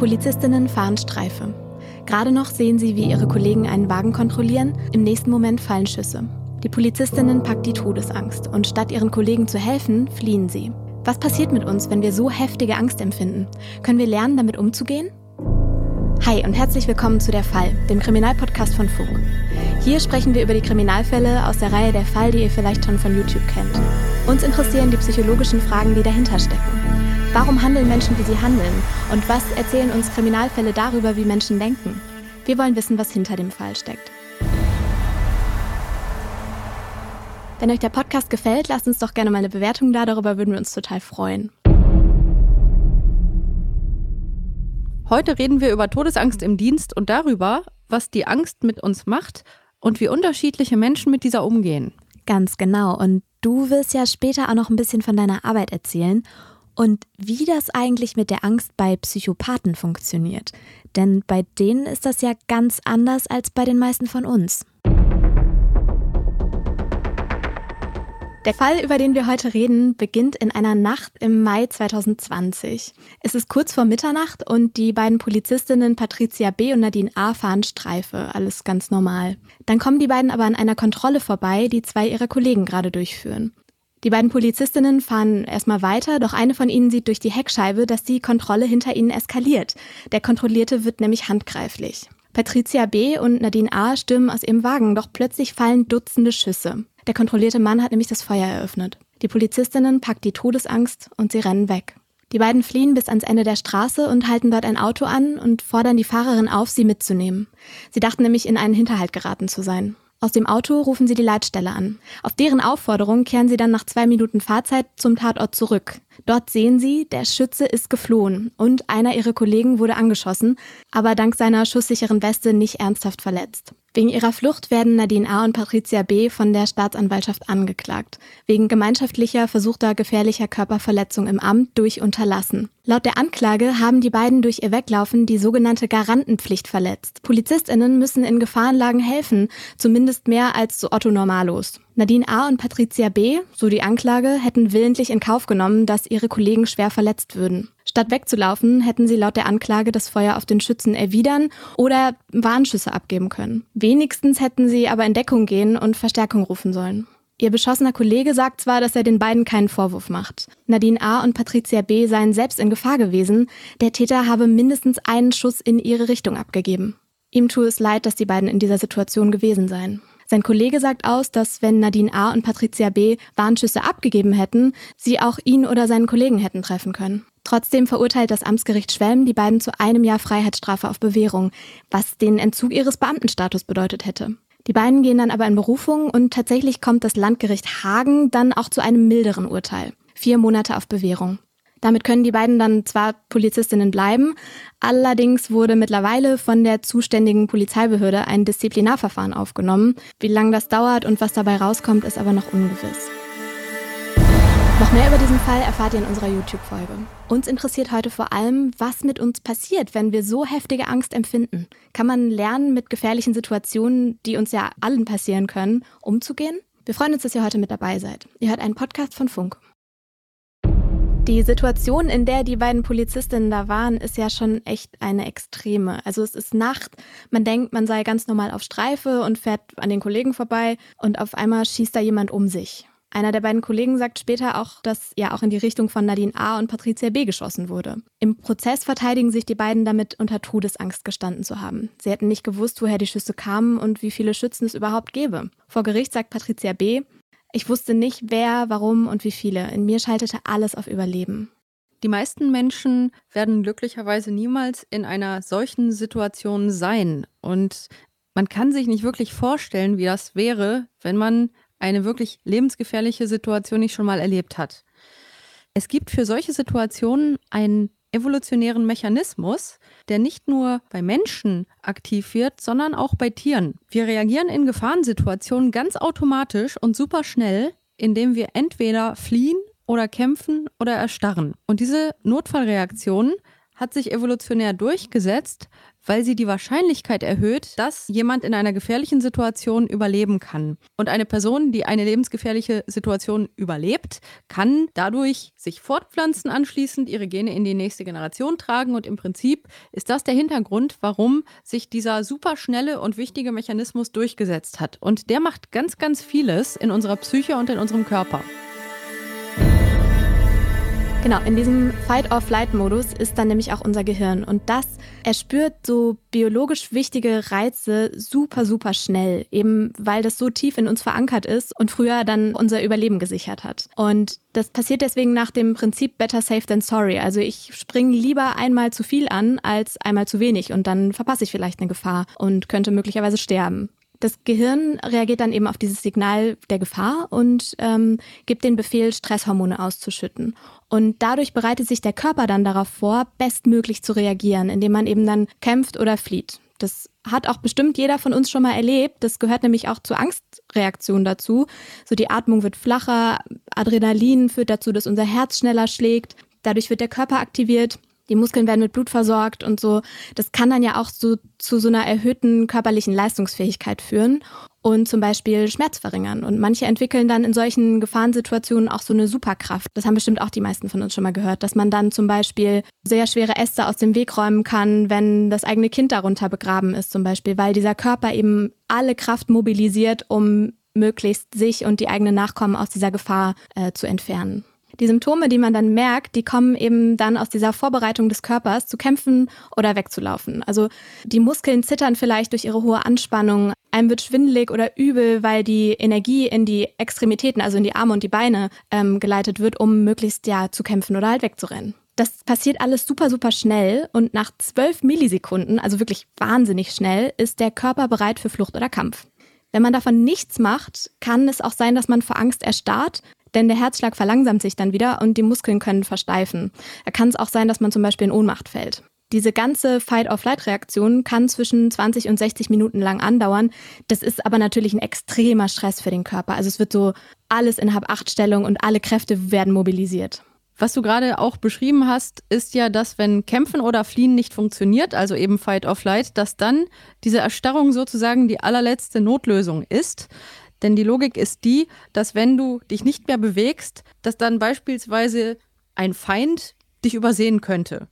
Polizistinnen fahren Streife. Gerade noch sehen sie, wie ihre Kollegen einen Wagen kontrollieren. Im nächsten Moment fallen Schüsse. Die Polizistinnen packt die Todesangst und statt ihren Kollegen zu helfen, fliehen sie. Was passiert mit uns, wenn wir so heftige Angst empfinden? Können wir lernen, damit umzugehen? Hi und herzlich willkommen zu Der Fall, dem Kriminalpodcast von Funk. Hier sprechen wir über die Kriminalfälle aus der Reihe Der Fall, die ihr vielleicht schon von YouTube kennt. Uns interessieren die psychologischen Fragen, die dahinter stecken. Warum handeln Menschen, wie sie handeln? Und was erzählen uns Kriminalfälle darüber, wie Menschen denken? Wir wollen wissen, was hinter dem Fall steckt. Wenn euch der Podcast gefällt, lasst uns doch gerne mal eine Bewertung da, darüber würden wir uns total freuen. Heute reden wir über Todesangst im Dienst und darüber, was die Angst mit uns macht und wie unterschiedliche Menschen mit dieser umgehen. Ganz genau. Und du wirst ja später auch noch ein bisschen von deiner Arbeit erzählen und wie das eigentlich mit der Angst bei Psychopathen funktioniert. Denn bei denen ist das ja ganz anders als bei den meisten von uns. Der Fall, über den wir heute reden, beginnt in einer Nacht im Mai 2020. Es ist kurz vor Mitternacht und die beiden Polizistinnen Patricia B. und Nadine A. fahren Streife. Alles ganz normal. Dann kommen die beiden aber an einer Kontrolle vorbei, die zwei ihrer Kollegen gerade durchführen. Die beiden Polizistinnen fahren erstmal weiter, doch eine von ihnen sieht durch die Heckscheibe, dass die Kontrolle hinter ihnen eskaliert. Der Kontrollierte wird nämlich handgreiflich. Patricia B. und Nadine A. stürmen aus ihrem Wagen, doch plötzlich fallen Dutzende Schüsse. Der kontrollierte Mann hat nämlich das Feuer eröffnet. Die Polizistinnen packt die Todesangst und sie rennen weg. Die beiden fliehen bis ans Ende der Straße und halten dort ein Auto an und fordern die Fahrerin auf, sie mitzunehmen. Sie dachten nämlich in einen Hinterhalt geraten zu sein. Aus dem Auto rufen sie die Leitstelle an. Auf deren Aufforderung kehren sie dann nach zwei Minuten Fahrzeit zum Tatort zurück. Dort sehen sie, der Schütze ist geflohen und einer ihrer Kollegen wurde angeschossen, aber dank seiner schusssicheren Weste nicht ernsthaft verletzt. Wegen ihrer Flucht werden Nadine A. und Patricia B. von der Staatsanwaltschaft angeklagt. Wegen gemeinschaftlicher versuchter gefährlicher Körperverletzung im Amt durch Unterlassen. Laut der Anklage haben die beiden durch ihr Weglaufen die sogenannte Garantenpflicht verletzt. PolizistInnen müssen in Gefahrenlagen helfen, zumindest mehr als zu Otto Normalos. Nadine A. und Patricia B., so die Anklage, hätten willentlich in Kauf genommen, dass ihre Kollegen schwer verletzt würden. Statt wegzulaufen, hätten sie laut der Anklage das Feuer auf den Schützen erwidern oder Warnschüsse abgeben können. Wenigstens hätten sie aber in Deckung gehen und Verstärkung rufen sollen. Ihr beschossener Kollege sagt zwar, dass er den beiden keinen Vorwurf macht. Nadine A. und Patricia B. seien selbst in Gefahr gewesen. Der Täter habe mindestens einen Schuss in ihre Richtung abgegeben. Ihm tue es leid, dass die beiden in dieser Situation gewesen seien. Sein Kollege sagt aus, dass wenn Nadine A. und Patricia B. Warnschüsse abgegeben hätten, sie auch ihn oder seinen Kollegen hätten treffen können. Trotzdem verurteilt das Amtsgericht Schwelm die beiden zu einem Jahr Freiheitsstrafe auf Bewährung, was den Entzug ihres Beamtenstatus bedeutet hätte. Die beiden gehen dann aber in Berufung und tatsächlich kommt das Landgericht Hagen dann auch zu einem milderen Urteil. Vier Monate auf Bewährung. Damit können die beiden dann zwar Polizistinnen bleiben, allerdings wurde mittlerweile von der zuständigen Polizeibehörde ein Disziplinarverfahren aufgenommen. Wie lange das dauert und was dabei rauskommt, ist aber noch ungewiss. Noch mehr über diesen Fall erfahrt ihr in unserer YouTube-Folge. Uns interessiert heute vor allem, was mit uns passiert, wenn wir so heftige Angst empfinden. Kann man lernen, mit gefährlichen Situationen, die uns ja allen passieren können, umzugehen? Wir freuen uns, dass ihr heute mit dabei seid. Ihr hört einen Podcast von Funk. Die Situation, in der die beiden Polizistinnen da waren, ist ja schon echt eine extreme. Also es ist Nacht, man denkt, man sei ganz normal auf Streife und fährt an den Kollegen vorbei und auf einmal schießt da jemand um sich. Einer der beiden Kollegen sagt später auch, dass ja auch in die Richtung von Nadine A. und Patricia B. geschossen wurde. Im Prozess verteidigen sich die beiden damit, unter Todesangst gestanden zu haben. Sie hätten nicht gewusst, woher die Schüsse kamen und wie viele Schützen es überhaupt gäbe. Vor Gericht sagt Patricia B., ich wusste nicht, wer, warum und wie viele. In mir schaltete alles auf Überleben. Die meisten Menschen werden glücklicherweise niemals in einer solchen Situation sein. Und man kann sich nicht wirklich vorstellen, wie das wäre, wenn man eine wirklich lebensgefährliche Situation nicht schon mal erlebt hat. Es gibt für solche Situationen einen evolutionären Mechanismus, der nicht nur bei Menschen aktiv wird, sondern auch bei Tieren. Wir reagieren in Gefahrensituationen ganz automatisch und super schnell, indem wir entweder fliehen oder kämpfen oder erstarren. Und diese Notfallreaktion hat sich evolutionär durchgesetzt, weil sie die Wahrscheinlichkeit erhöht, dass jemand in einer gefährlichen Situation überleben kann. Und eine Person, die eine lebensgefährliche Situation überlebt, kann dadurch sich fortpflanzen anschließend, ihre Gene in die nächste Generation tragen und im Prinzip ist das der Hintergrund, warum sich dieser superschnelle und wichtige Mechanismus durchgesetzt hat. Und der macht ganz, ganz vieles in unserer Psyche und in unserem Körper. Genau, in diesem Fight-or-Flight-Modus ist dann nämlich auch unser Gehirn. Und das erspürt so biologisch wichtige Reize super, super schnell, eben weil das so tief in uns verankert ist und früher dann unser Überleben gesichert hat. Und das passiert deswegen nach dem Prinzip Better Safe than Sorry. Also ich springe lieber einmal zu viel an als einmal zu wenig und dann verpasse ich vielleicht eine Gefahr und könnte möglicherweise sterben. Das Gehirn reagiert dann eben auf dieses Signal der Gefahr und ähm, gibt den Befehl, Stresshormone auszuschütten. Und dadurch bereitet sich der Körper dann darauf vor, bestmöglich zu reagieren, indem man eben dann kämpft oder flieht. Das hat auch bestimmt jeder von uns schon mal erlebt. Das gehört nämlich auch zur Angstreaktion dazu. So die Atmung wird flacher, Adrenalin führt dazu, dass unser Herz schneller schlägt. Dadurch wird der Körper aktiviert die Muskeln werden mit Blut versorgt und so. Das kann dann ja auch so zu so einer erhöhten körperlichen Leistungsfähigkeit führen und zum Beispiel Schmerz verringern. Und manche entwickeln dann in solchen Gefahrensituationen auch so eine Superkraft. Das haben bestimmt auch die meisten von uns schon mal gehört, dass man dann zum Beispiel sehr schwere Äste aus dem Weg räumen kann, wenn das eigene Kind darunter begraben ist zum Beispiel, weil dieser Körper eben alle Kraft mobilisiert, um möglichst sich und die eigenen Nachkommen aus dieser Gefahr äh, zu entfernen. Die Symptome, die man dann merkt, die kommen eben dann aus dieser Vorbereitung des Körpers zu kämpfen oder wegzulaufen. Also die Muskeln zittern vielleicht durch ihre hohe Anspannung. Einem wird schwindelig oder übel, weil die Energie in die Extremitäten, also in die Arme und die Beine ähm, geleitet wird, um möglichst ja zu kämpfen oder halt wegzurennen. Das passiert alles super, super schnell und nach zwölf Millisekunden, also wirklich wahnsinnig schnell, ist der Körper bereit für Flucht oder Kampf. Wenn man davon nichts macht, kann es auch sein, dass man vor Angst erstarrt denn der Herzschlag verlangsamt sich dann wieder und die Muskeln können versteifen. Da kann es auch sein, dass man zum Beispiel in Ohnmacht fällt. Diese ganze Fight-or-Flight-Reaktion kann zwischen 20 und 60 Minuten lang andauern. Das ist aber natürlich ein extremer Stress für den Körper. Also es wird so alles in Hab-Acht-Stellung und alle Kräfte werden mobilisiert. Was du gerade auch beschrieben hast, ist ja, dass wenn Kämpfen oder Fliehen nicht funktioniert, also eben Fight or Flight, dass dann diese Erstarrung sozusagen die allerletzte Notlösung ist. Denn die Logik ist die, dass wenn du dich nicht mehr bewegst, dass dann beispielsweise ein Feind dich übersehen könnte.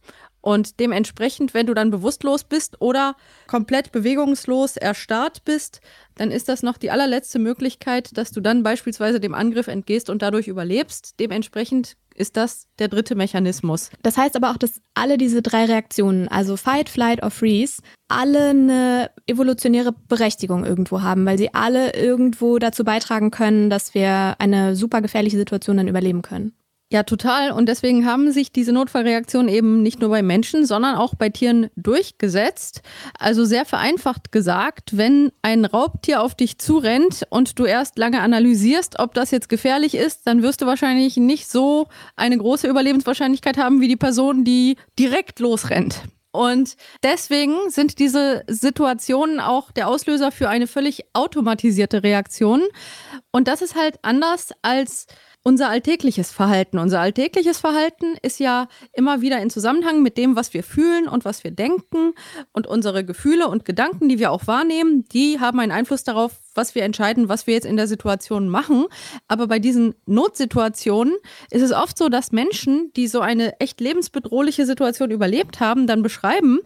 Und dementsprechend, wenn du dann bewusstlos bist oder komplett bewegungslos erstarrt bist, dann ist das noch die allerletzte Möglichkeit, dass du dann beispielsweise dem Angriff entgehst und dadurch überlebst. Dementsprechend ist das der dritte Mechanismus. Das heißt aber auch, dass alle diese drei Reaktionen, also Fight, Flight or Freeze, alle eine evolutionäre Berechtigung irgendwo haben, weil sie alle irgendwo dazu beitragen können, dass wir eine super gefährliche Situation dann überleben können. Ja, total. Und deswegen haben sich diese Notfallreaktionen eben nicht nur bei Menschen, sondern auch bei Tieren durchgesetzt. Also sehr vereinfacht gesagt, wenn ein Raubtier auf dich zurennt und du erst lange analysierst, ob das jetzt gefährlich ist, dann wirst du wahrscheinlich nicht so eine große Überlebenswahrscheinlichkeit haben wie die Person, die direkt losrennt. Und deswegen sind diese Situationen auch der Auslöser für eine völlig automatisierte Reaktion. Und das ist halt anders als unser alltägliches Verhalten. Unser alltägliches Verhalten ist ja immer wieder in Zusammenhang mit dem, was wir fühlen und was wir denken. Und unsere Gefühle und Gedanken, die wir auch wahrnehmen, die haben einen Einfluss darauf, was wir entscheiden, was wir jetzt in der Situation machen. Aber bei diesen Notsituationen ist es oft so, dass Menschen, die so eine echt lebensbedrohliche Situation überlebt haben, dann beschreiben,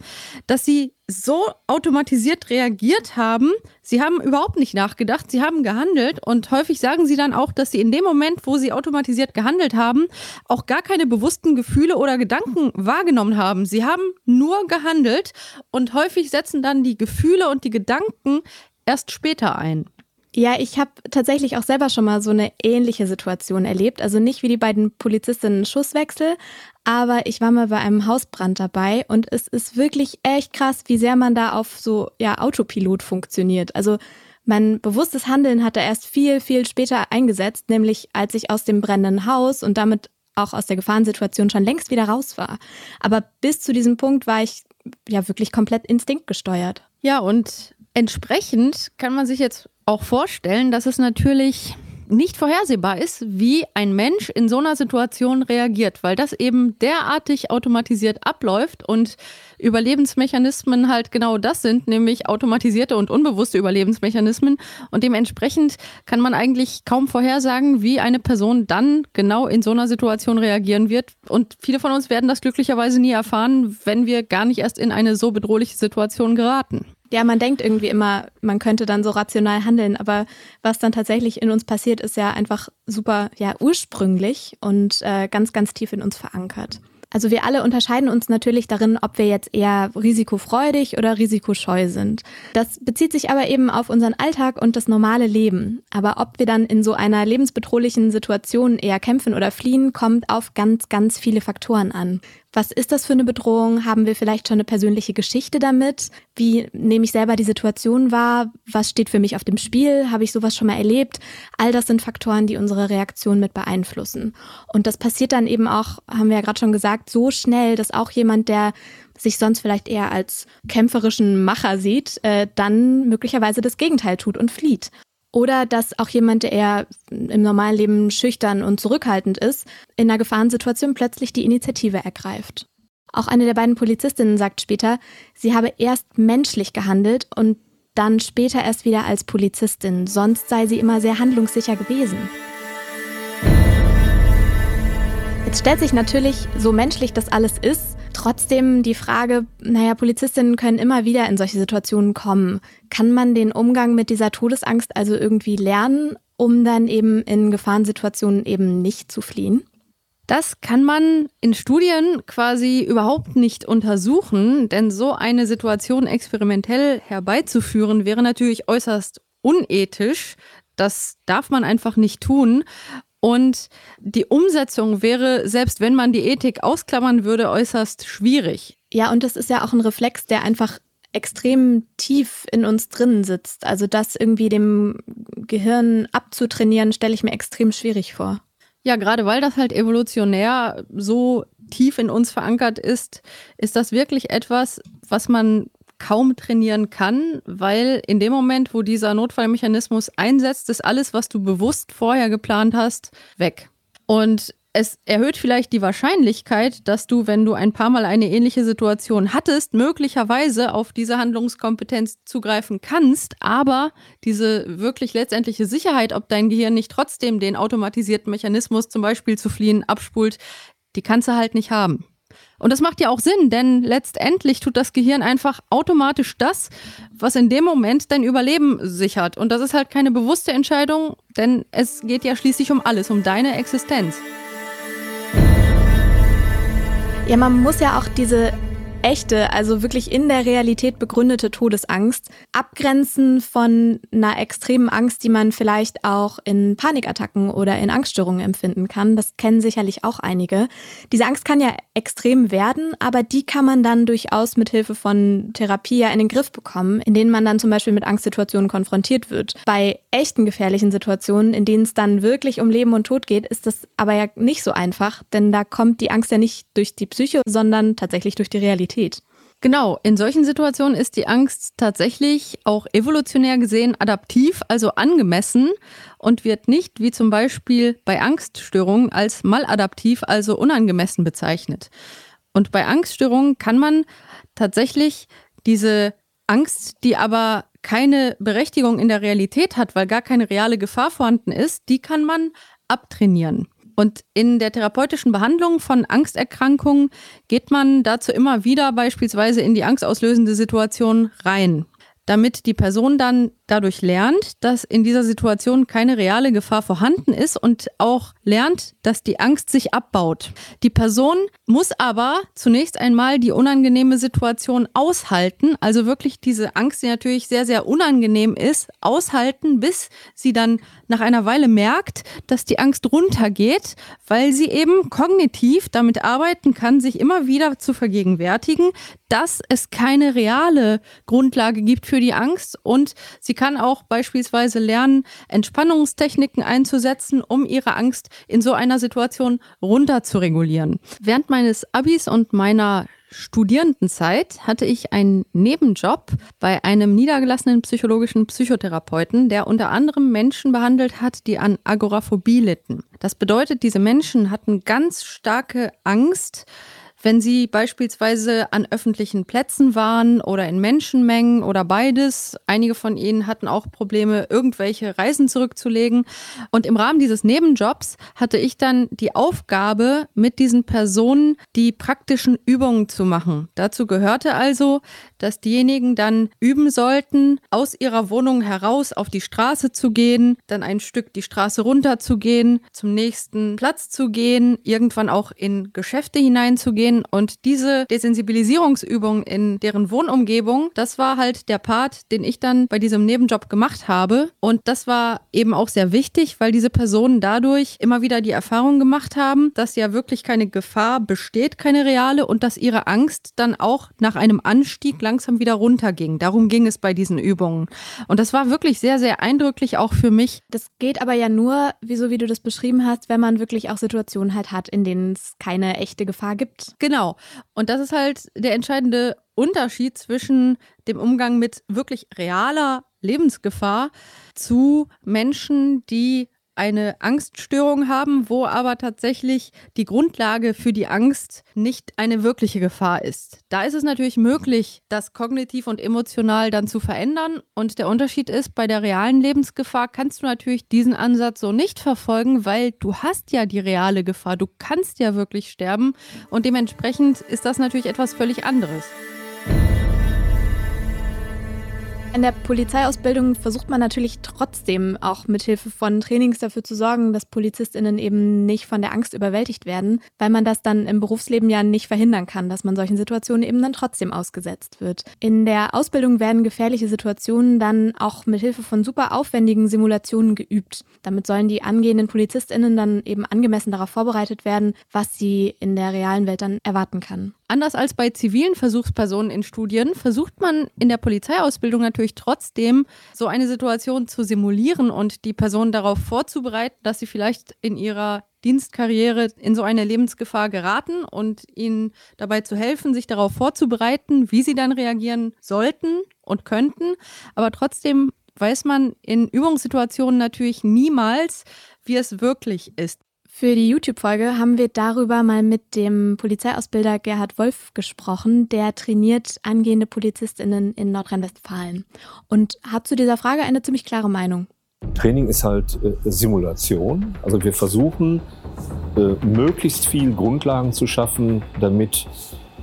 dass sie so automatisiert reagiert haben. Sie haben überhaupt nicht nachgedacht, sie haben gehandelt und häufig sagen sie dann auch, dass sie in dem Moment, wo sie automatisiert gehandelt haben, auch gar keine bewussten Gefühle oder Gedanken wahrgenommen haben. Sie haben nur gehandelt und häufig setzen dann die Gefühle und die Gedanken erst später ein. Ja, ich habe tatsächlich auch selber schon mal so eine ähnliche Situation erlebt. Also nicht wie die beiden Polizistinnen Schusswechsel, aber ich war mal bei einem Hausbrand dabei und es ist wirklich echt krass, wie sehr man da auf so ja Autopilot funktioniert. Also mein bewusstes Handeln hat er erst viel, viel später eingesetzt, nämlich als ich aus dem brennenden Haus und damit auch aus der Gefahrensituation schon längst wieder raus war. Aber bis zu diesem Punkt war ich ja wirklich komplett instinktgesteuert. Ja, und entsprechend kann man sich jetzt auch vorstellen, dass es natürlich nicht vorhersehbar ist, wie ein Mensch in so einer Situation reagiert, weil das eben derartig automatisiert abläuft und Überlebensmechanismen halt genau das sind, nämlich automatisierte und unbewusste Überlebensmechanismen. Und dementsprechend kann man eigentlich kaum vorhersagen, wie eine Person dann genau in so einer Situation reagieren wird. Und viele von uns werden das glücklicherweise nie erfahren, wenn wir gar nicht erst in eine so bedrohliche Situation geraten. Ja, man denkt irgendwie immer, man könnte dann so rational handeln, aber was dann tatsächlich in uns passiert, ist ja einfach super ja, ursprünglich und äh, ganz, ganz tief in uns verankert. Also wir alle unterscheiden uns natürlich darin, ob wir jetzt eher risikofreudig oder risikoscheu sind. Das bezieht sich aber eben auf unseren Alltag und das normale Leben. Aber ob wir dann in so einer lebensbedrohlichen Situation eher kämpfen oder fliehen, kommt auf ganz, ganz viele Faktoren an. Was ist das für eine Bedrohung? Haben wir vielleicht schon eine persönliche Geschichte damit? Wie nehme ich selber die Situation wahr? Was steht für mich auf dem Spiel? Habe ich sowas schon mal erlebt? All das sind Faktoren, die unsere Reaktion mit beeinflussen. Und das passiert dann eben auch, haben wir ja gerade schon gesagt, so schnell, dass auch jemand, der sich sonst vielleicht eher als kämpferischen Macher sieht, äh, dann möglicherweise das Gegenteil tut und flieht. Oder dass auch jemand, der eher im normalen Leben schüchtern und zurückhaltend ist, in einer Gefahrensituation plötzlich die Initiative ergreift. Auch eine der beiden Polizistinnen sagt später, sie habe erst menschlich gehandelt und dann später erst wieder als Polizistin, sonst sei sie immer sehr handlungssicher gewesen. Jetzt stellt sich natürlich, so menschlich das alles ist, trotzdem die Frage, naja, Polizistinnen können immer wieder in solche Situationen kommen. Kann man den Umgang mit dieser Todesangst also irgendwie lernen, um dann eben in Gefahrensituationen eben nicht zu fliehen? Das kann man in Studien quasi überhaupt nicht untersuchen, denn so eine Situation experimentell herbeizuführen wäre natürlich äußerst unethisch. Das darf man einfach nicht tun. Und die Umsetzung wäre, selbst wenn man die Ethik ausklammern würde, äußerst schwierig. Ja, und das ist ja auch ein Reflex, der einfach extrem tief in uns drinnen sitzt. Also das irgendwie dem Gehirn abzutrainieren, stelle ich mir extrem schwierig vor. Ja, gerade weil das halt evolutionär so tief in uns verankert ist, ist das wirklich etwas, was man kaum trainieren kann, weil in dem Moment, wo dieser Notfallmechanismus einsetzt, ist alles, was du bewusst vorher geplant hast, weg. Und es erhöht vielleicht die Wahrscheinlichkeit, dass du, wenn du ein paar Mal eine ähnliche Situation hattest, möglicherweise auf diese Handlungskompetenz zugreifen kannst, aber diese wirklich letztendliche Sicherheit, ob dein Gehirn nicht trotzdem den automatisierten Mechanismus, zum Beispiel zu fliehen, abspult, die kannst du halt nicht haben. Und das macht ja auch Sinn, denn letztendlich tut das Gehirn einfach automatisch das, was in dem Moment dein Überleben sichert. Und das ist halt keine bewusste Entscheidung, denn es geht ja schließlich um alles, um deine Existenz. Ja, man muss ja auch diese echte, also wirklich in der Realität begründete Todesangst abgrenzen von einer extremen Angst, die man vielleicht auch in Panikattacken oder in Angststörungen empfinden kann. Das kennen sicherlich auch einige. Diese Angst kann ja extrem werden, aber die kann man dann durchaus mit Hilfe von Therapie ja in den Griff bekommen, in denen man dann zum Beispiel mit Angstsituationen konfrontiert wird. Bei echten gefährlichen Situationen, in denen es dann wirklich um Leben und Tod geht, ist das aber ja nicht so einfach, denn da kommt die Angst ja nicht durch die Psyche, sondern tatsächlich durch die Realität. Realität. Genau, in solchen Situationen ist die Angst tatsächlich auch evolutionär gesehen adaptiv, also angemessen und wird nicht, wie zum Beispiel bei Angststörungen, als maladaptiv, also unangemessen bezeichnet. Und bei Angststörungen kann man tatsächlich diese Angst, die aber keine Berechtigung in der Realität hat, weil gar keine reale Gefahr vorhanden ist, die kann man abtrainieren. Und in der therapeutischen Behandlung von Angsterkrankungen geht man dazu immer wieder beispielsweise in die angstauslösende Situation rein damit die Person dann dadurch lernt, dass in dieser Situation keine reale Gefahr vorhanden ist und auch lernt, dass die Angst sich abbaut. Die Person muss aber zunächst einmal die unangenehme Situation aushalten, also wirklich diese Angst, die natürlich sehr, sehr unangenehm ist, aushalten, bis sie dann nach einer Weile merkt, dass die Angst runtergeht, weil sie eben kognitiv damit arbeiten kann, sich immer wieder zu vergegenwärtigen, dass es keine reale Grundlage gibt für die Angst und sie kann auch beispielsweise lernen, Entspannungstechniken einzusetzen, um ihre Angst in so einer Situation runter zu regulieren. Während meines Abis und meiner Studierendenzeit hatte ich einen Nebenjob bei einem niedergelassenen psychologischen Psychotherapeuten, der unter anderem Menschen behandelt hat, die an Agoraphobie litten. Das bedeutet, diese Menschen hatten ganz starke Angst, wenn Sie beispielsweise an öffentlichen Plätzen waren oder in Menschenmengen oder beides. Einige von Ihnen hatten auch Probleme, irgendwelche Reisen zurückzulegen. Und im Rahmen dieses Nebenjobs hatte ich dann die Aufgabe, mit diesen Personen die praktischen Übungen zu machen. Dazu gehörte also, dass diejenigen dann üben sollten, aus ihrer Wohnung heraus auf die Straße zu gehen, dann ein Stück die Straße runter zu gehen, zum nächsten Platz zu gehen, irgendwann auch in Geschäfte hineinzugehen. Und diese Desensibilisierungsübung in deren Wohnumgebung, das war halt der Part, den ich dann bei diesem Nebenjob gemacht habe. Und das war eben auch sehr wichtig, weil diese Personen dadurch immer wieder die Erfahrung gemacht haben, dass ja wirklich keine Gefahr besteht, keine reale, und dass ihre Angst dann auch nach einem Anstieg langsam wieder runterging. Darum ging es bei diesen Übungen. Und das war wirklich sehr, sehr eindrücklich auch für mich. Das geht aber ja nur, wieso wie du das beschrieben hast, wenn man wirklich auch Situationen halt hat, in denen es keine echte Gefahr gibt. Genau. Und das ist halt der entscheidende Unterschied zwischen dem Umgang mit wirklich realer Lebensgefahr zu Menschen, die eine Angststörung haben, wo aber tatsächlich die Grundlage für die Angst nicht eine wirkliche Gefahr ist. Da ist es natürlich möglich, das kognitiv und emotional dann zu verändern. Und der Unterschied ist, bei der realen Lebensgefahr kannst du natürlich diesen Ansatz so nicht verfolgen, weil du hast ja die reale Gefahr. Du kannst ja wirklich sterben. Und dementsprechend ist das natürlich etwas völlig anderes. In der Polizeiausbildung versucht man natürlich trotzdem auch mithilfe von Trainings dafür zu sorgen, dass PolizistInnen eben nicht von der Angst überwältigt werden, weil man das dann im Berufsleben ja nicht verhindern kann, dass man solchen Situationen eben dann trotzdem ausgesetzt wird. In der Ausbildung werden gefährliche Situationen dann auch mithilfe von super aufwendigen Simulationen geübt. Damit sollen die angehenden PolizistInnen dann eben angemessen darauf vorbereitet werden, was sie in der realen Welt dann erwarten kann. Anders als bei zivilen Versuchspersonen in Studien versucht man in der Polizeiausbildung natürlich trotzdem, so eine Situation zu simulieren und die Person darauf vorzubereiten, dass sie vielleicht in ihrer Dienstkarriere in so eine Lebensgefahr geraten und ihnen dabei zu helfen, sich darauf vorzubereiten, wie sie dann reagieren sollten und könnten. Aber trotzdem weiß man in Übungssituationen natürlich niemals, wie es wirklich ist. Für die YouTube-Folge haben wir darüber mal mit dem Polizeiausbilder Gerhard Wolf gesprochen. Der trainiert angehende PolizistInnen in Nordrhein-Westfalen und hat zu dieser Frage eine ziemlich klare Meinung. Training ist halt äh, Simulation. Also wir versuchen, äh, möglichst viel Grundlagen zu schaffen, damit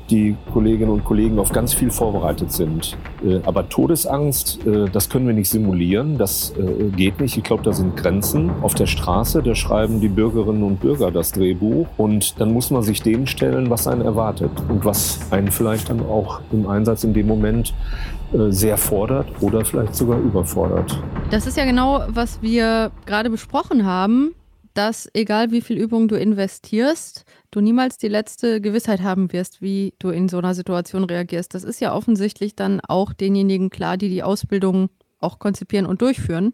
die Kolleginnen und Kollegen auf ganz viel vorbereitet sind. Äh, aber Todesangst, äh, das können wir nicht simulieren, das äh, geht nicht. Ich glaube, da sind Grenzen. Auf der Straße, da schreiben die Bürgerinnen und Bürger das Drehbuch und dann muss man sich dem stellen, was einen erwartet und was einen vielleicht dann auch im Einsatz in dem Moment sehr fordert oder vielleicht sogar überfordert. Das ist ja genau, was wir gerade besprochen haben dass egal wie viel Übung du investierst, du niemals die letzte Gewissheit haben wirst, wie du in so einer Situation reagierst. Das ist ja offensichtlich dann auch denjenigen klar, die die Ausbildung auch konzipieren und durchführen.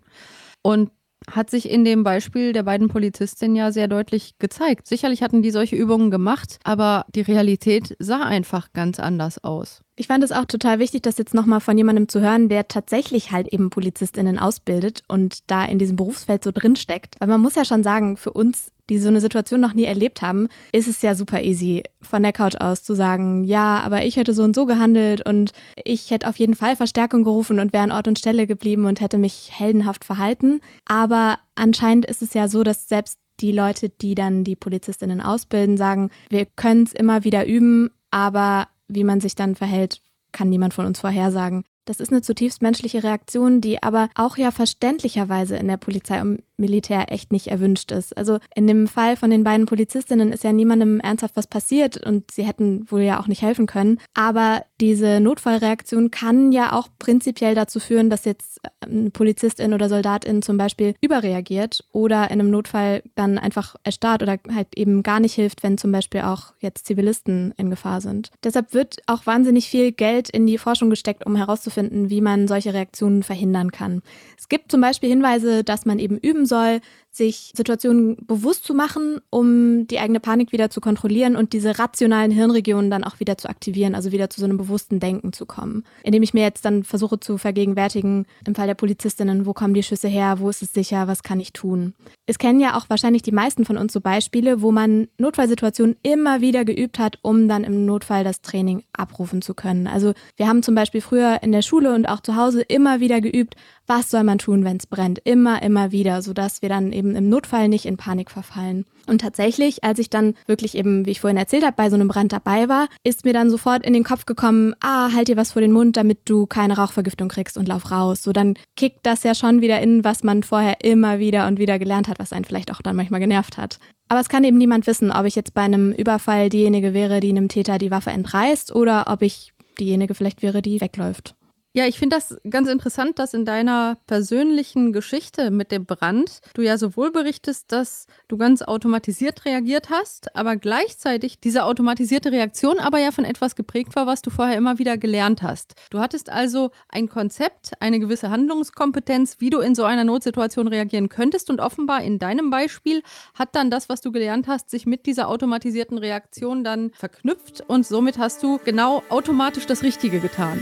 Und hat sich in dem Beispiel der beiden Polizistinnen ja sehr deutlich gezeigt. Sicherlich hatten die solche Übungen gemacht, aber die Realität sah einfach ganz anders aus. Ich fand es auch total wichtig, das jetzt nochmal von jemandem zu hören, der tatsächlich halt eben PolizistInnen ausbildet und da in diesem Berufsfeld so drinsteckt. Weil man muss ja schon sagen, für uns, die so eine Situation noch nie erlebt haben, ist es ja super easy, von der Couch aus zu sagen, ja, aber ich hätte so und so gehandelt und ich hätte auf jeden Fall Verstärkung gerufen und wäre an Ort und Stelle geblieben und hätte mich heldenhaft verhalten. Aber anscheinend ist es ja so, dass selbst die Leute, die dann die PolizistInnen ausbilden, sagen, wir können es immer wieder üben, aber wie man sich dann verhält, kann niemand von uns vorhersagen. Das ist eine zutiefst menschliche Reaktion, die aber auch ja verständlicherweise in der Polizei und Militär echt nicht erwünscht ist. Also in dem Fall von den beiden Polizistinnen ist ja niemandem ernsthaft was passiert und sie hätten wohl ja auch nicht helfen können. Aber diese Notfallreaktion kann ja auch prinzipiell dazu führen, dass jetzt eine Polizistin oder Soldatin zum Beispiel überreagiert oder in einem Notfall dann einfach erstarrt oder halt eben gar nicht hilft, wenn zum Beispiel auch jetzt Zivilisten in Gefahr sind. Deshalb wird auch wahnsinnig viel Geld in die Forschung gesteckt, um herauszufinden, herauszufinden, wie man solche Reaktionen verhindern kann. Es gibt zum Beispiel Hinweise, dass man eben üben soll, sich Situationen bewusst zu machen, um die eigene Panik wieder zu kontrollieren und diese rationalen Hirnregionen dann auch wieder zu aktivieren, also wieder zu so einem bewussten Denken zu kommen. Indem ich mir jetzt dann versuche zu vergegenwärtigen, im Fall der Polizistinnen, wo kommen die Schüsse her, wo ist es sicher, was kann ich tun. Es kennen ja auch wahrscheinlich die meisten von uns so Beispiele, wo man Notfallsituationen immer wieder geübt hat, um dann im Notfall das Training abrufen zu können. Also wir haben zum Beispiel früher in der Schule und auch zu Hause immer wieder geübt, was soll man tun, wenn es brennt? Immer, immer wieder, sodass wir dann eben im Notfall nicht in Panik verfallen. Und tatsächlich, als ich dann wirklich eben, wie ich vorhin erzählt habe, bei so einem Brand dabei war, ist mir dann sofort in den Kopf gekommen, ah, halt dir was vor den Mund, damit du keine Rauchvergiftung kriegst und lauf raus. So, dann kickt das ja schon wieder in, was man vorher immer wieder und wieder gelernt hat, was einen vielleicht auch dann manchmal genervt hat. Aber es kann eben niemand wissen, ob ich jetzt bei einem Überfall diejenige wäre, die einem Täter die Waffe entreißt oder ob ich diejenige vielleicht wäre, die wegläuft. Ja, ich finde das ganz interessant, dass in deiner persönlichen Geschichte mit dem Brand du ja sowohl berichtest, dass du ganz automatisiert reagiert hast, aber gleichzeitig diese automatisierte Reaktion aber ja von etwas geprägt war, was du vorher immer wieder gelernt hast. Du hattest also ein Konzept, eine gewisse Handlungskompetenz, wie du in so einer Notsituation reagieren könntest und offenbar in deinem Beispiel hat dann das, was du gelernt hast, sich mit dieser automatisierten Reaktion dann verknüpft und somit hast du genau automatisch das Richtige getan.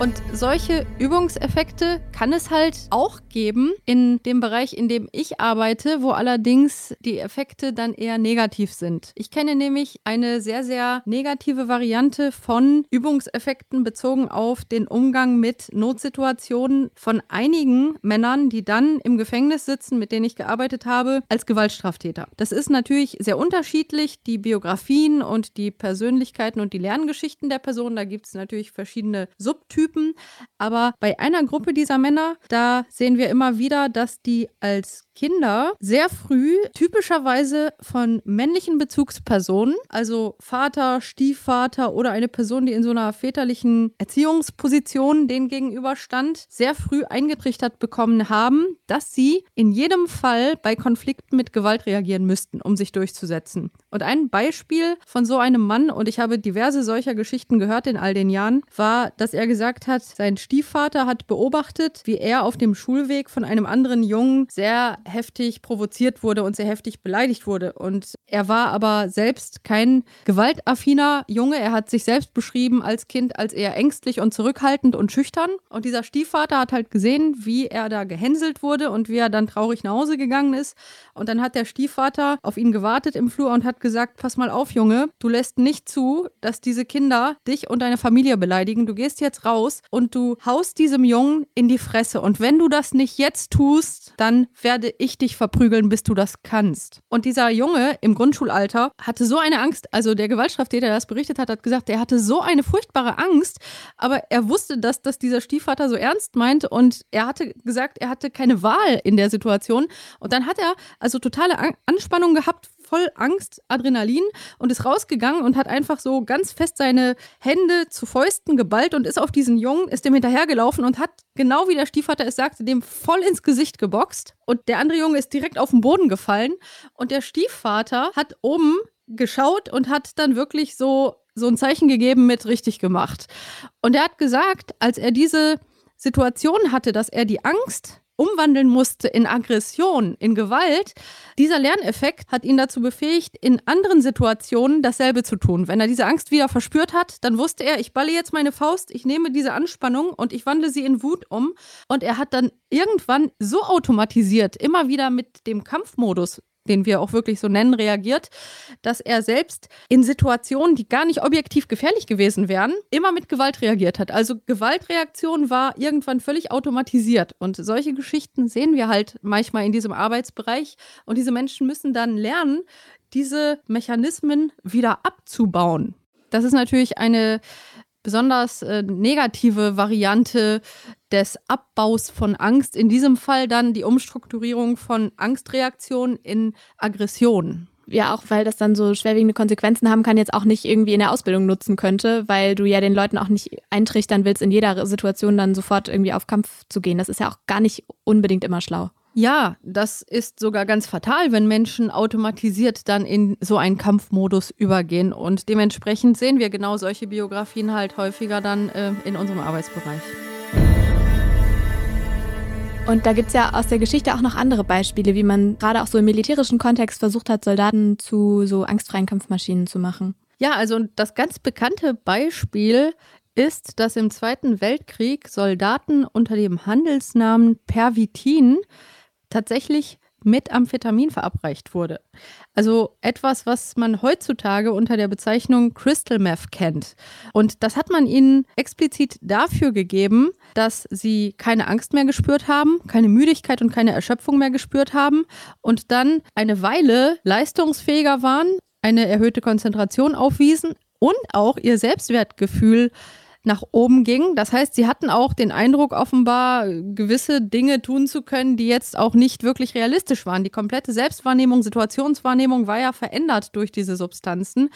Und solche Übungseffekte kann es halt auch geben in dem Bereich, in dem ich arbeite, wo allerdings die Effekte dann eher negativ sind. Ich kenne nämlich eine sehr, sehr negative Variante von Übungseffekten bezogen auf den Umgang mit Notsituationen von einigen Männern, die dann im Gefängnis sitzen, mit denen ich gearbeitet habe, als Gewaltstraftäter. Das ist natürlich sehr unterschiedlich, die Biografien und die Persönlichkeiten und die Lerngeschichten der Personen. Da gibt es natürlich verschiedene Subtypen. Typen. Aber bei einer Gruppe dieser Männer, da sehen wir immer wieder, dass die als Kinder sehr früh typischerweise von männlichen Bezugspersonen, also Vater, Stiefvater oder eine Person, die in so einer väterlichen Erziehungsposition denen gegenüber stand, sehr früh eingetrichtert bekommen haben, dass sie in jedem Fall bei Konflikten mit Gewalt reagieren müssten, um sich durchzusetzen. Und ein Beispiel von so einem Mann, und ich habe diverse solcher Geschichten gehört in all den Jahren, war, dass er gesagt hat, sein Stiefvater hat beobachtet, wie er auf dem Schulweg von einem anderen Jungen sehr heftig provoziert wurde und sehr heftig beleidigt wurde. Und er war aber selbst kein gewaltaffiner Junge. Er hat sich selbst beschrieben als Kind als eher ängstlich und zurückhaltend und schüchtern. Und dieser Stiefvater hat halt gesehen, wie er da gehänselt wurde und wie er dann traurig nach Hause gegangen ist. Und dann hat der Stiefvater auf ihn gewartet im Flur und hat gesagt, pass mal auf, Junge, du lässt nicht zu, dass diese Kinder dich und deine Familie beleidigen. Du gehst jetzt raus und du haust diesem Jungen in die Fresse. Und wenn du das nicht jetzt tust, dann werde ich dich verprügeln, bis du das kannst. Und dieser Junge im Grundschulalter hatte so eine Angst, also der Gewaltstraftäter, der das berichtet hat, hat gesagt, er hatte so eine furchtbare Angst, aber er wusste, dass das dieser Stiefvater so ernst meint und er hatte gesagt, er hatte keine Wahl in der Situation. Und dann hat er also totale Anspannung gehabt voll Angst, Adrenalin und ist rausgegangen und hat einfach so ganz fest seine Hände zu Fäusten geballt und ist auf diesen Jungen, ist dem hinterhergelaufen und hat, genau wie der Stiefvater es sagte, dem voll ins Gesicht geboxt. Und der andere Junge ist direkt auf den Boden gefallen. Und der Stiefvater hat oben geschaut und hat dann wirklich so, so ein Zeichen gegeben mit richtig gemacht. Und er hat gesagt, als er diese Situation hatte, dass er die Angst umwandeln musste in Aggression, in Gewalt, dieser Lerneffekt hat ihn dazu befähigt, in anderen Situationen dasselbe zu tun. Wenn er diese Angst wieder verspürt hat, dann wusste er, ich balle jetzt meine Faust, ich nehme diese Anspannung und ich wandle sie in Wut um. Und er hat dann irgendwann so automatisiert, immer wieder mit dem Kampfmodus den wir auch wirklich so nennen, reagiert, dass er selbst in Situationen, die gar nicht objektiv gefährlich gewesen wären, immer mit Gewalt reagiert hat. Also Gewaltreaktion war irgendwann völlig automatisiert. Und solche Geschichten sehen wir halt manchmal in diesem Arbeitsbereich. Und diese Menschen müssen dann lernen, diese Mechanismen wieder abzubauen. Das ist natürlich eine besonders äh, negative Variante des Abbaus von Angst. In diesem Fall dann die Umstrukturierung von Angstreaktionen in Aggression. Ja, auch weil das dann so schwerwiegende Konsequenzen haben kann, jetzt auch nicht irgendwie in der Ausbildung nutzen könnte, weil du ja den Leuten auch nicht eintrichtern willst, in jeder Situation dann sofort irgendwie auf Kampf zu gehen. Das ist ja auch gar nicht unbedingt immer schlau. Ja, das ist sogar ganz fatal, wenn Menschen automatisiert dann in so einen Kampfmodus übergehen. Und dementsprechend sehen wir genau solche Biografien halt häufiger dann äh, in unserem Arbeitsbereich. Und da gibt es ja aus der Geschichte auch noch andere Beispiele, wie man gerade auch so im militärischen Kontext versucht hat, Soldaten zu so angstfreien Kampfmaschinen zu machen. Ja, also das ganz bekannte Beispiel ist, dass im Zweiten Weltkrieg Soldaten unter dem Handelsnamen Pervitin tatsächlich mit Amphetamin verabreicht wurde. Also etwas, was man heutzutage unter der Bezeichnung Crystal Meth kennt. Und das hat man ihnen explizit dafür gegeben, dass sie keine Angst mehr gespürt haben, keine Müdigkeit und keine Erschöpfung mehr gespürt haben und dann eine Weile leistungsfähiger waren, eine erhöhte Konzentration aufwiesen und auch ihr Selbstwertgefühl nach oben ging. Das heißt, sie hatten auch den Eindruck, offenbar gewisse Dinge tun zu können, die jetzt auch nicht wirklich realistisch waren. Die komplette Selbstwahrnehmung, Situationswahrnehmung war ja verändert durch diese Substanzen.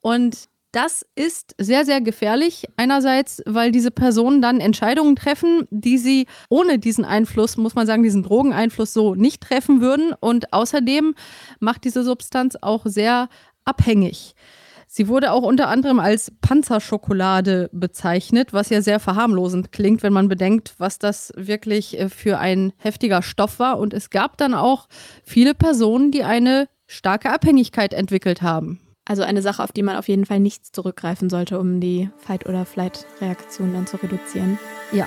Und das ist sehr, sehr gefährlich. Einerseits, weil diese Personen dann Entscheidungen treffen, die sie ohne diesen Einfluss, muss man sagen, diesen Drogeneinfluss so nicht treffen würden. Und außerdem macht diese Substanz auch sehr abhängig. Sie wurde auch unter anderem als Panzerschokolade bezeichnet, was ja sehr verharmlosend klingt, wenn man bedenkt, was das wirklich äh, für ein heftiger Stoff war. Und es gab dann auch viele Personen, die eine starke Abhängigkeit entwickelt haben. Also eine Sache, auf die man auf jeden Fall nichts zurückgreifen sollte, um die Fight- oder Flight-Reaktion dann zu reduzieren. Ja.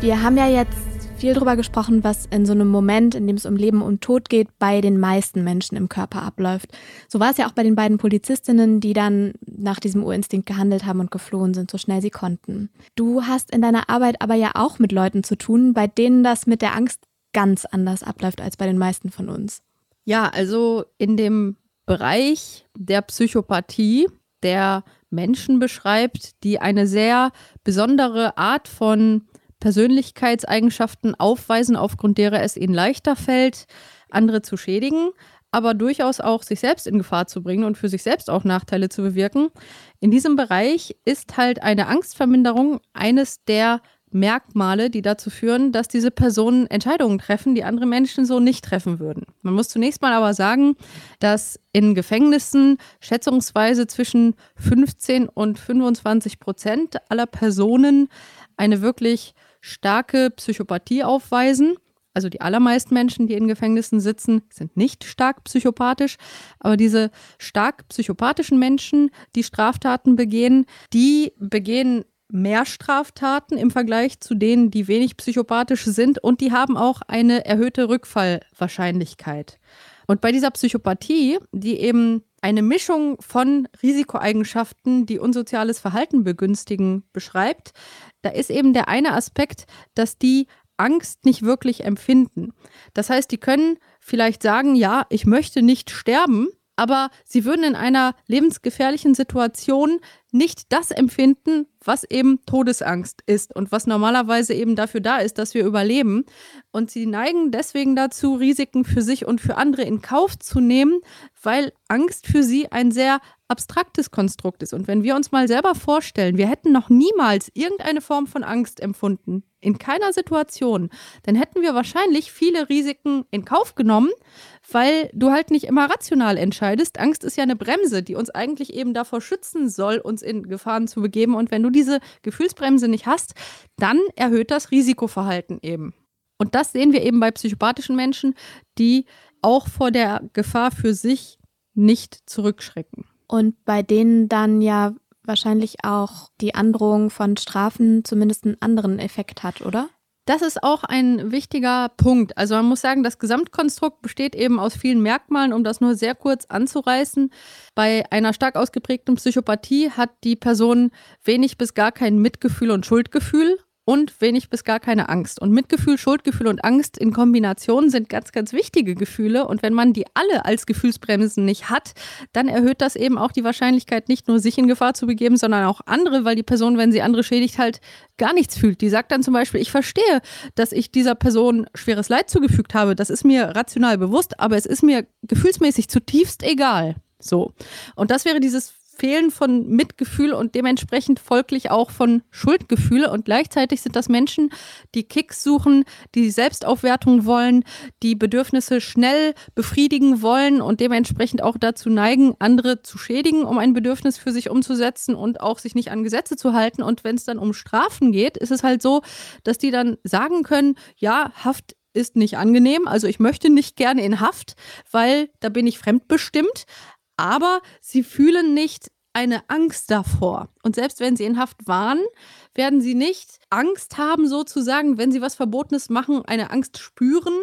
Wir haben ja jetzt viel darüber gesprochen, was in so einem Moment, in dem es um Leben und Tod geht, bei den meisten Menschen im Körper abläuft. So war es ja auch bei den beiden Polizistinnen, die dann nach diesem Urinstinkt gehandelt haben und geflohen sind, so schnell sie konnten. Du hast in deiner Arbeit aber ja auch mit Leuten zu tun, bei denen das mit der Angst ganz anders abläuft als bei den meisten von uns. Ja, also in dem Bereich der Psychopathie, der Menschen beschreibt, die eine sehr besondere Art von Persönlichkeitseigenschaften aufweisen, aufgrund derer es ihnen leichter fällt, andere zu schädigen, aber durchaus auch sich selbst in Gefahr zu bringen und für sich selbst auch Nachteile zu bewirken. In diesem Bereich ist halt eine Angstverminderung eines der Merkmale, die dazu führen, dass diese Personen Entscheidungen treffen, die andere Menschen so nicht treffen würden. Man muss zunächst mal aber sagen, dass in Gefängnissen schätzungsweise zwischen 15 und 25 Prozent aller Personen eine wirklich starke Psychopathie aufweisen. Also die allermeisten Menschen, die in Gefängnissen sitzen, sind nicht stark psychopathisch. Aber diese stark psychopathischen Menschen, die Straftaten begehen, die begehen mehr Straftaten im Vergleich zu denen, die wenig psychopathisch sind. Und die haben auch eine erhöhte Rückfallwahrscheinlichkeit. Und bei dieser Psychopathie, die eben eine Mischung von Risikoeigenschaften, die unsoziales Verhalten begünstigen, beschreibt, da ist eben der eine Aspekt, dass die Angst nicht wirklich empfinden. Das heißt, die können vielleicht sagen, ja, ich möchte nicht sterben, aber sie würden in einer lebensgefährlichen Situation nicht das empfinden, was eben Todesangst ist und was normalerweise eben dafür da ist, dass wir überleben. Und sie neigen deswegen dazu, Risiken für sich und für andere in Kauf zu nehmen, weil Angst für sie ein sehr abstraktes Konstrukt ist. Und wenn wir uns mal selber vorstellen, wir hätten noch niemals irgendeine Form von Angst empfunden, in keiner Situation, dann hätten wir wahrscheinlich viele Risiken in Kauf genommen, weil du halt nicht immer rational entscheidest. Angst ist ja eine Bremse, die uns eigentlich eben davor schützen soll, uns in Gefahren zu begeben. Und wenn du diese Gefühlsbremse nicht hast, dann erhöht das Risikoverhalten eben. Und das sehen wir eben bei psychopathischen Menschen, die auch vor der Gefahr für sich nicht zurückschrecken. Und bei denen dann ja wahrscheinlich auch die Androhung von Strafen zumindest einen anderen Effekt hat, oder? Das ist auch ein wichtiger Punkt. Also man muss sagen, das Gesamtkonstrukt besteht eben aus vielen Merkmalen, um das nur sehr kurz anzureißen. Bei einer stark ausgeprägten Psychopathie hat die Person wenig bis gar kein Mitgefühl und Schuldgefühl und wenig bis gar keine Angst. Und Mitgefühl, Schuldgefühl und Angst in Kombination sind ganz, ganz wichtige Gefühle. Und wenn man die alle als Gefühlsbremsen nicht hat, dann erhöht das eben auch die Wahrscheinlichkeit, nicht nur sich in Gefahr zu begeben, sondern auch andere, weil die Person, wenn sie andere schädigt, halt gar nichts fühlt. Die sagt dann zum Beispiel, ich verstehe, dass ich dieser Person schweres Leid zugefügt habe. Das ist mir rational bewusst, aber es ist mir gefühlsmäßig zutiefst egal. So. Und das wäre dieses Fehlen von Mitgefühl und dementsprechend folglich auch von Schuldgefühle. Und gleichzeitig sind das Menschen, die Kicks suchen, die Selbstaufwertung wollen, die Bedürfnisse schnell befriedigen wollen und dementsprechend auch dazu neigen, andere zu schädigen, um ein Bedürfnis für sich umzusetzen und auch sich nicht an Gesetze zu halten. Und wenn es dann um Strafen geht, ist es halt so, dass die dann sagen können, ja, Haft ist nicht angenehm, also ich möchte nicht gerne in Haft, weil da bin ich fremdbestimmt, aber sie fühlen nicht eine Angst davor. Und selbst wenn sie in Haft waren, werden sie nicht Angst haben, sozusagen, wenn sie was Verbotenes machen, eine Angst spüren,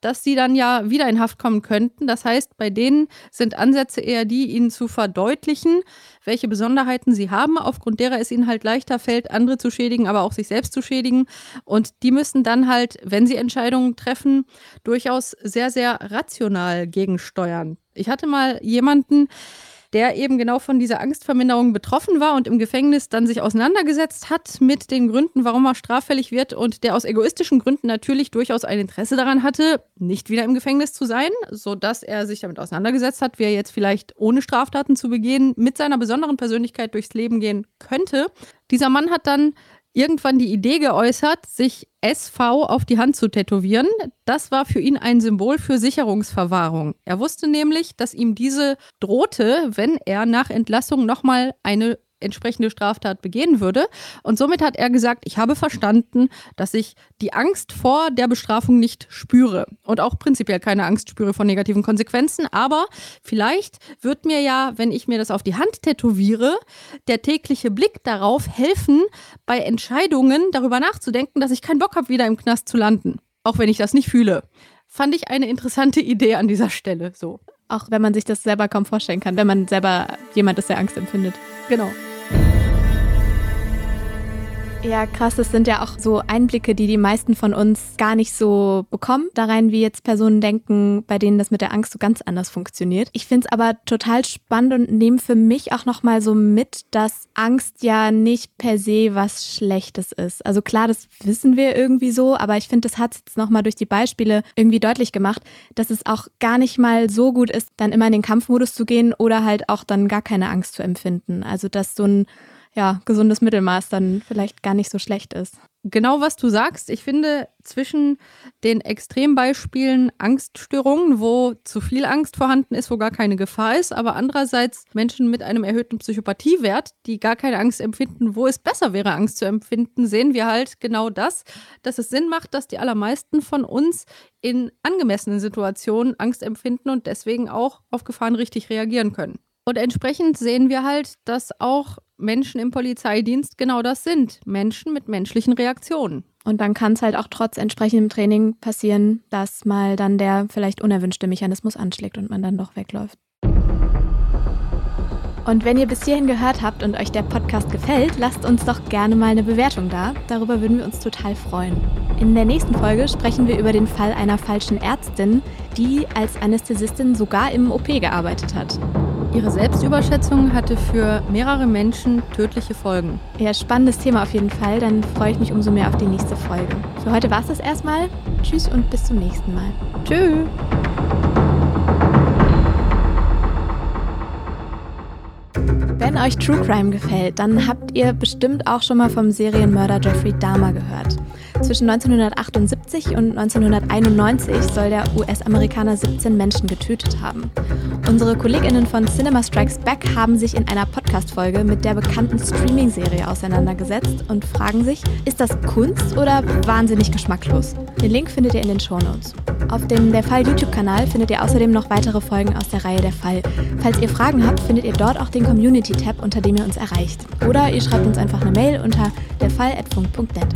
dass sie dann ja wieder in Haft kommen könnten. Das heißt, bei denen sind Ansätze eher die, ihnen zu verdeutlichen, welche Besonderheiten sie haben, aufgrund derer es ihnen halt leichter fällt, andere zu schädigen, aber auch sich selbst zu schädigen. Und die müssen dann halt, wenn sie Entscheidungen treffen, durchaus sehr, sehr rational gegensteuern. Ich hatte mal jemanden, der eben genau von dieser Angstverminderung betroffen war und im Gefängnis dann sich auseinandergesetzt hat mit den Gründen, warum er straffällig wird und der aus egoistischen Gründen natürlich durchaus ein Interesse daran hatte, nicht wieder im Gefängnis zu sein, sodass er sich damit auseinandergesetzt hat, wie er jetzt vielleicht ohne Straftaten zu begehen mit seiner besonderen Persönlichkeit durchs Leben gehen könnte. Dieser Mann hat dann irgendwann die Idee geäußert, sich SV auf die Hand zu tätowieren. Das war für ihn ein Symbol für Sicherungsverwahrung. Er wusste nämlich, dass ihm diese drohte, wenn er nach Entlassung nochmal eine entsprechende Straftat begehen würde. Und somit hat er gesagt, ich habe verstanden, dass ich die Angst vor der Bestrafung nicht spüre und auch prinzipiell keine Angst spüre vor negativen Konsequenzen. Aber vielleicht wird mir ja, wenn ich mir das auf die Hand tätowiere, der tägliche Blick darauf helfen, bei Entscheidungen darüber nachzudenken, dass ich keinen Bock habe, wieder im Knast zu landen. Auch wenn ich das nicht fühle. Fand ich eine interessante Idee an dieser Stelle so. Auch wenn man sich das selber kaum vorstellen kann, wenn man selber jemand ist, der Angst empfindet. Genau. Thank you. Ja, krass, das sind ja auch so Einblicke, die die meisten von uns gar nicht so bekommen, da rein, wie jetzt Personen denken, bei denen das mit der Angst so ganz anders funktioniert. Ich finde es aber total spannend und nehme für mich auch nochmal so mit, dass Angst ja nicht per se was Schlechtes ist. Also klar, das wissen wir irgendwie so, aber ich finde, das hat jetzt nochmal durch die Beispiele irgendwie deutlich gemacht, dass es auch gar nicht mal so gut ist, dann immer in den Kampfmodus zu gehen oder halt auch dann gar keine Angst zu empfinden. Also dass so ein ja, gesundes Mittelmaß dann vielleicht gar nicht so schlecht ist. Genau, was du sagst. Ich finde, zwischen den Extrembeispielen Angststörungen, wo zu viel Angst vorhanden ist, wo gar keine Gefahr ist, aber andererseits Menschen mit einem erhöhten Psychopathiewert, die gar keine Angst empfinden, wo es besser wäre, Angst zu empfinden, sehen wir halt genau das, dass es Sinn macht, dass die allermeisten von uns in angemessenen Situationen Angst empfinden und deswegen auch auf Gefahren richtig reagieren können. Und entsprechend sehen wir halt, dass auch Menschen im Polizeidienst genau das sind. Menschen mit menschlichen Reaktionen. Und dann kann es halt auch trotz entsprechendem Training passieren, dass mal dann der vielleicht unerwünschte Mechanismus anschlägt und man dann doch wegläuft. Und wenn ihr bis hierhin gehört habt und euch der Podcast gefällt, lasst uns doch gerne mal eine Bewertung da. Darüber würden wir uns total freuen. In der nächsten Folge sprechen wir über den Fall einer falschen Ärztin, die als Anästhesistin sogar im OP gearbeitet hat. Ihre Selbstüberschätzung hatte für mehrere Menschen tödliche Folgen. Ja, spannendes Thema auf jeden Fall. Dann freue ich mich umso mehr auf die nächste Folge. Für heute war es das erstmal. Tschüss und bis zum nächsten Mal. Tschüss. Euch True Crime gefällt, dann habt ihr bestimmt auch schon mal vom Serienmörder Jeffrey Dahmer gehört. Zwischen 1978 und 1991 soll der US-Amerikaner 17 Menschen getötet haben. Unsere KollegInnen von Cinema Strikes Back haben sich in einer Podcast-Folge mit der bekannten Streaming-Serie auseinandergesetzt und fragen sich, ist das Kunst oder wahnsinnig geschmacklos? Den Link findet ihr in den Shownotes. Auf dem Der Fall YouTube-Kanal findet ihr außerdem noch weitere Folgen aus der Reihe Der Fall. Falls ihr Fragen habt, findet ihr dort auch den Community-Tab, unter dem ihr uns erreicht. Oder ihr schreibt uns einfach eine Mail unter derfall.funk.net.